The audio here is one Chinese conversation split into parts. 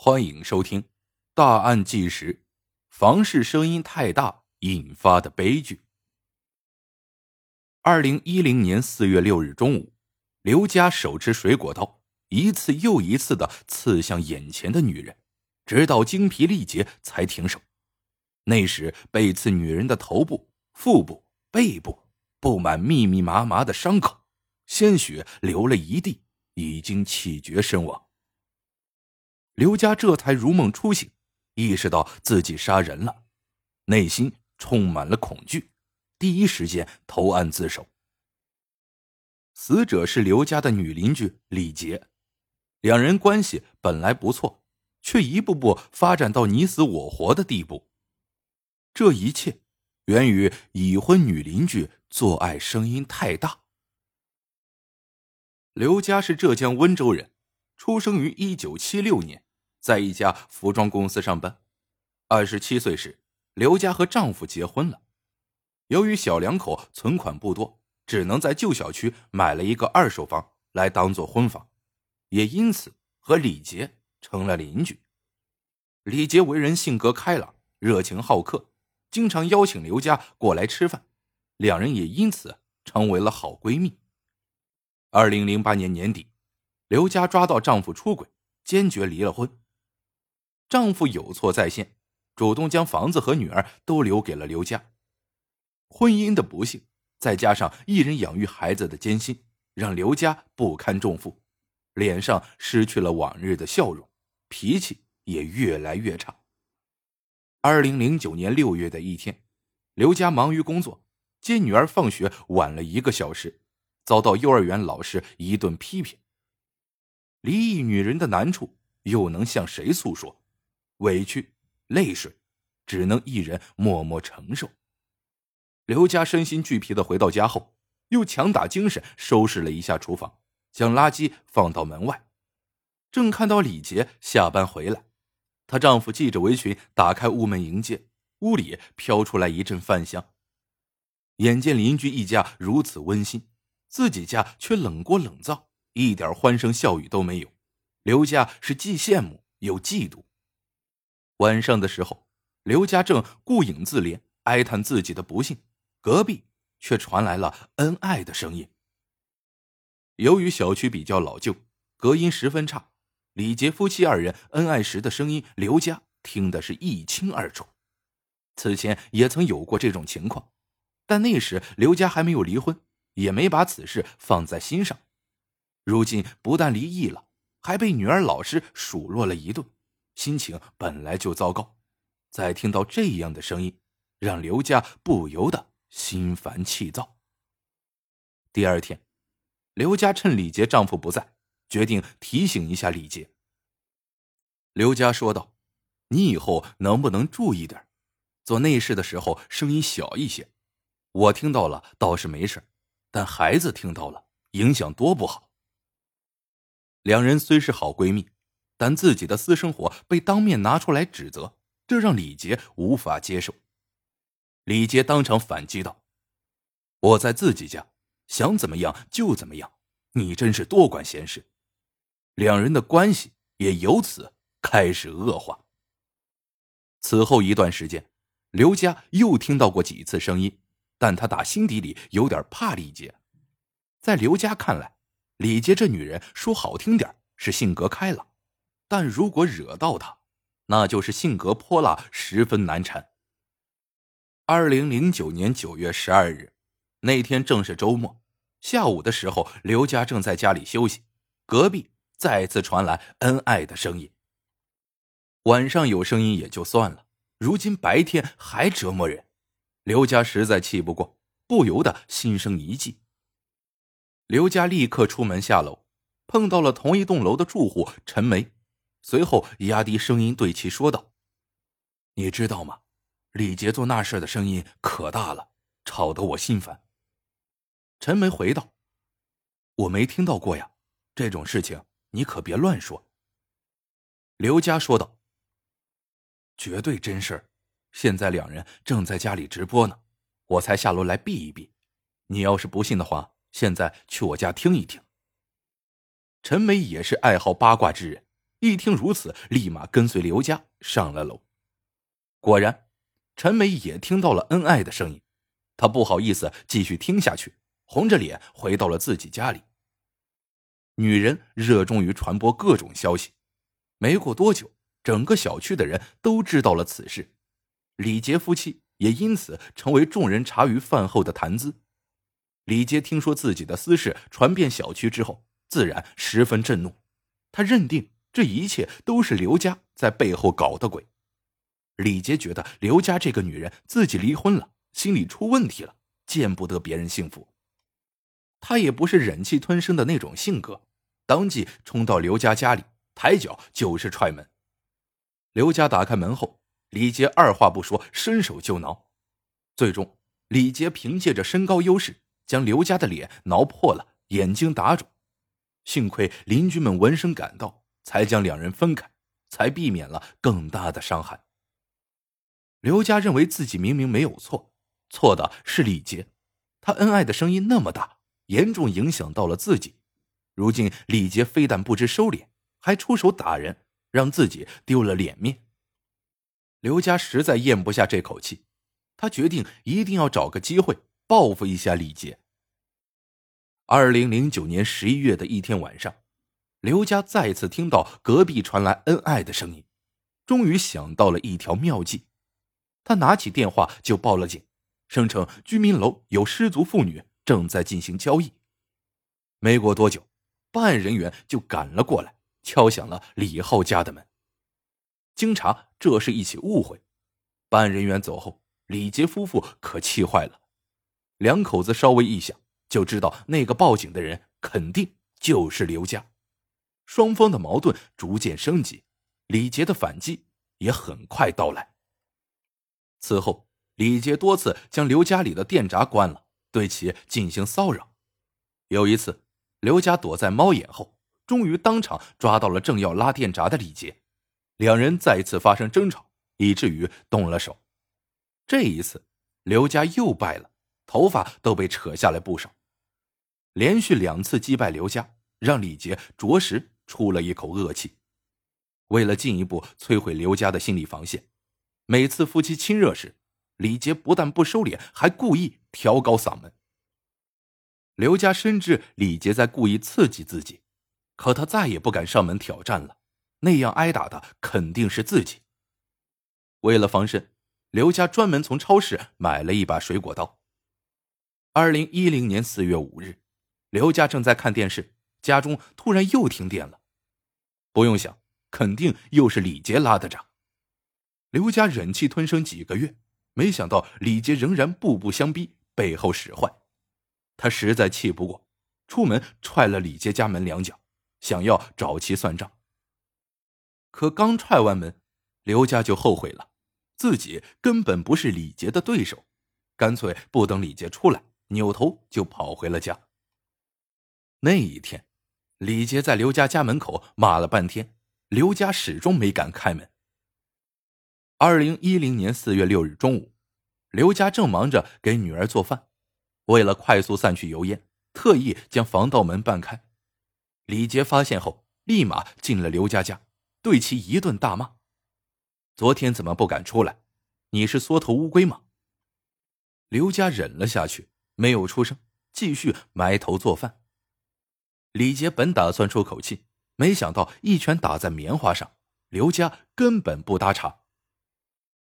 欢迎收听《大案纪实》，房事声音太大引发的悲剧。二零一零年四月六日中午，刘家手持水果刀，一次又一次的刺向眼前的女人，直到精疲力竭才停手。那时，被刺女人的头部、腹部、背部布满密密麻麻的伤口，鲜血流了一地，已经气绝身亡。刘家这才如梦初醒，意识到自己杀人了，内心充满了恐惧，第一时间投案自首。死者是刘家的女邻居李杰，两人关系本来不错，却一步步发展到你死我活的地步。这一切源于已婚女邻居做爱声音太大。刘家是浙江温州人，出生于一九七六年。在一家服装公司上班。二十七岁时，刘家和丈夫结婚了。由于小两口存款不多，只能在旧小区买了一个二手房来当做婚房，也因此和李杰成了邻居。李杰为人性格开朗、热情好客，经常邀请刘家过来吃饭，两人也因此成为了好闺蜜。二零零八年年底，刘家抓到丈夫出轨，坚决离了婚。丈夫有错在先，主动将房子和女儿都留给了刘家。婚姻的不幸，再加上一人养育孩子的艰辛，让刘家不堪重负，脸上失去了往日的笑容，脾气也越来越差。二零零九年六月的一天，刘家忙于工作，接女儿放学晚了一个小时，遭到幼儿园老师一顿批评。离异女人的难处，又能向谁诉说？委屈、泪水，只能一人默默承受。刘佳身心俱疲的回到家后，又强打精神收拾了一下厨房，将垃圾放到门外。正看到李杰下班回来，她丈夫系着围裙打开屋门迎接，屋里飘出来一阵饭香。眼见邻居一家如此温馨，自己家却冷锅冷灶，一点欢声笑语都没有，刘家是既羡慕又嫉妒。晚上的时候，刘家正顾影自怜，哀叹自己的不幸，隔壁却传来了恩爱的声音。由于小区比较老旧，隔音十分差，李杰夫妻二人恩爱时的声音，刘家听的是一清二楚。此前也曾有过这种情况，但那时刘家还没有离婚，也没把此事放在心上。如今不但离异了，还被女儿老师数落了一顿。心情本来就糟糕，再听到这样的声音，让刘家不由得心烦气躁。第二天，刘家趁李杰丈夫不在，决定提醒一下李杰。刘家说道：“你以后能不能注意点，做内事的时候声音小一些？我听到了倒是没事，但孩子听到了，影响多不好。”两人虽是好闺蜜。但自己的私生活被当面拿出来指责，这让李杰无法接受。李杰当场反击道：“我在自己家，想怎么样就怎么样，你真是多管闲事。”两人的关系也由此开始恶化。此后一段时间，刘家又听到过几次声音，但他打心底里有点怕李杰。在刘家看来，李杰这女人说好听点是性格开朗。但如果惹到他，那就是性格泼辣，十分难缠。二零零九年九月十二日，那天正是周末，下午的时候，刘家正在家里休息，隔壁再次传来恩爱的声音。晚上有声音也就算了，如今白天还折磨人，刘家实在气不过，不由得心生一计。刘家立刻出门下楼，碰到了同一栋楼的住户陈梅。随后压低声音对其说道：“你知道吗？李杰做那事的声音可大了，吵得我心烦。”陈梅回道：“我没听到过呀，这种事情你可别乱说。”刘佳说道：“绝对真事儿，现在两人正在家里直播呢，我才下楼来避一避。你要是不信的话，现在去我家听一听。”陈梅也是爱好八卦之人。一听如此，立马跟随刘家上了楼。果然，陈梅也听到了恩爱的声音，她不好意思继续听下去，红着脸回到了自己家里。女人热衷于传播各种消息，没过多久，整个小区的人都知道了此事，李杰夫妻也因此成为众人茶余饭后的谈资。李杰听说自己的私事传遍小区之后，自然十分震怒，他认定这一切都是刘家在背后搞的鬼。李杰觉得刘家这个女人自己离婚了，心里出问题了，见不得别人幸福。他也不是忍气吞声的那种性格。当即冲到刘家家里，抬脚就是踹门。刘家打开门后，李杰二话不说，伸手就挠。最终，李杰凭借着身高优势，将刘家的脸挠破了，眼睛打肿。幸亏邻居们闻声赶到，才将两人分开，才避免了更大的伤害。刘家认为自己明明没有错，错的是李杰，他恩爱的声音那么大，严重影响到了自己。如今李杰非但不知收敛，还出手打人，让自己丢了脸面。刘家实在咽不下这口气，他决定一定要找个机会报复一下李杰。二零零九年十一月的一天晚上，刘家再次听到隔壁传来恩爱的声音，终于想到了一条妙计。他拿起电话就报了警，声称居民楼有失足妇女正在进行交易。没过多久。办案人员就赶了过来，敲响了李浩家的门。经查，这是一起误会。办案人员走后，李杰夫妇可气坏了。两口子稍微一想，就知道那个报警的人肯定就是刘家。双方的矛盾逐渐升级，李杰的反击也很快到来。此后，李杰多次将刘家里的电闸关了，对其进行骚扰。有一次。刘家躲在猫眼后，终于当场抓到了正要拉电闸的李杰，两人再次发生争吵，以至于动了手。这一次，刘家又败了，头发都被扯下来不少。连续两次击败刘家，让李杰着实出了一口恶气。为了进一步摧毁刘家的心理防线，每次夫妻亲热时，李杰不但不收敛，还故意调高嗓门。刘家深知李杰在故意刺激自己，可他再也不敢上门挑战了，那样挨打的肯定是自己。为了防身，刘家专门从超市买了一把水果刀。二零一零年四月五日，刘家正在看电视，家中突然又停电了。不用想，肯定又是李杰拉的闸。刘家忍气吞声几个月，没想到李杰仍然步步相逼，背后使坏。他实在气不过，出门踹了李杰家门两脚，想要找其算账。可刚踹完门，刘家就后悔了，自己根本不是李杰的对手，干脆不等李杰出来，扭头就跑回了家。那一天，李杰在刘家家门口骂了半天，刘家始终没敢开门。二零一零年四月六日中午，刘家正忙着给女儿做饭。为了快速散去油烟，特意将防盗门半开。李杰发现后，立马进了刘家家，对其一顿大骂：“昨天怎么不敢出来？你是缩头乌龟吗？”刘家忍了下去，没有出声，继续埋头做饭。李杰本打算出口气，没想到一拳打在棉花上，刘家根本不搭茬。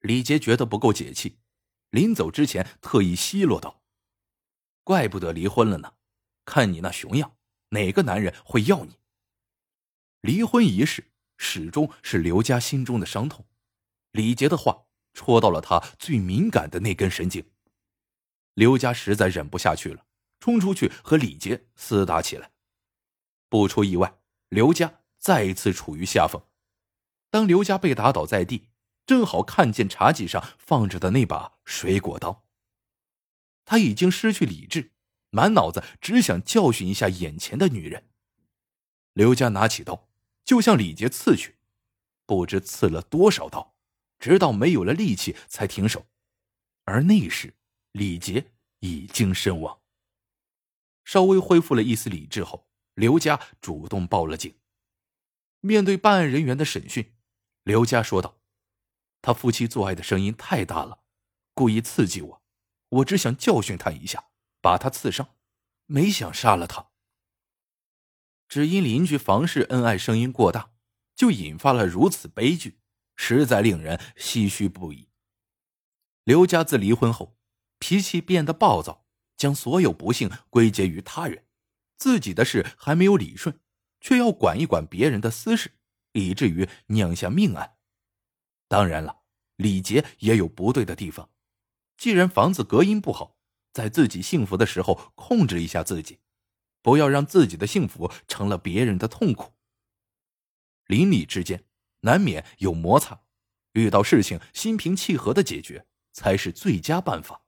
李杰觉得不够解气，临走之前特意奚落道。怪不得离婚了呢，看你那熊样，哪个男人会要你？离婚一事始终是刘家心中的伤痛，李杰的话戳到了他最敏感的那根神经。刘家实在忍不下去了，冲出去和李杰厮打起来。不出意外，刘家再一次处于下风。当刘家被打倒在地，正好看见茶几上放着的那把水果刀。他已经失去理智，满脑子只想教训一下眼前的女人。刘家拿起刀就向李杰刺去，不知刺了多少刀，直到没有了力气才停手。而那时，李杰已经身亡。稍微恢复了一丝理智后，刘家主动报了警。面对办案人员的审讯，刘佳说道：“他夫妻做爱的声音太大了，故意刺激我，我只想教训他一下，把他刺伤，没想杀了他。只因邻居房事恩爱声音过大，就引发了如此悲剧，实在令人唏嘘不已。”刘家自离婚后，脾气变得暴躁，将所有不幸归结于他人，自己的事还没有理顺，却要管一管别人的私事，以至于酿下命案。当然了，李杰也有不对的地方。既然房子隔音不好，在自己幸福的时候控制一下自己，不要让自己的幸福成了别人的痛苦。邻里之间难免有摩擦，遇到事情心平气和的解决。才是最佳办法。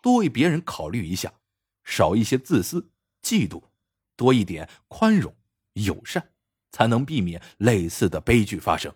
多为别人考虑一下，少一些自私、嫉妒，多一点宽容、友善，才能避免类似的悲剧发生。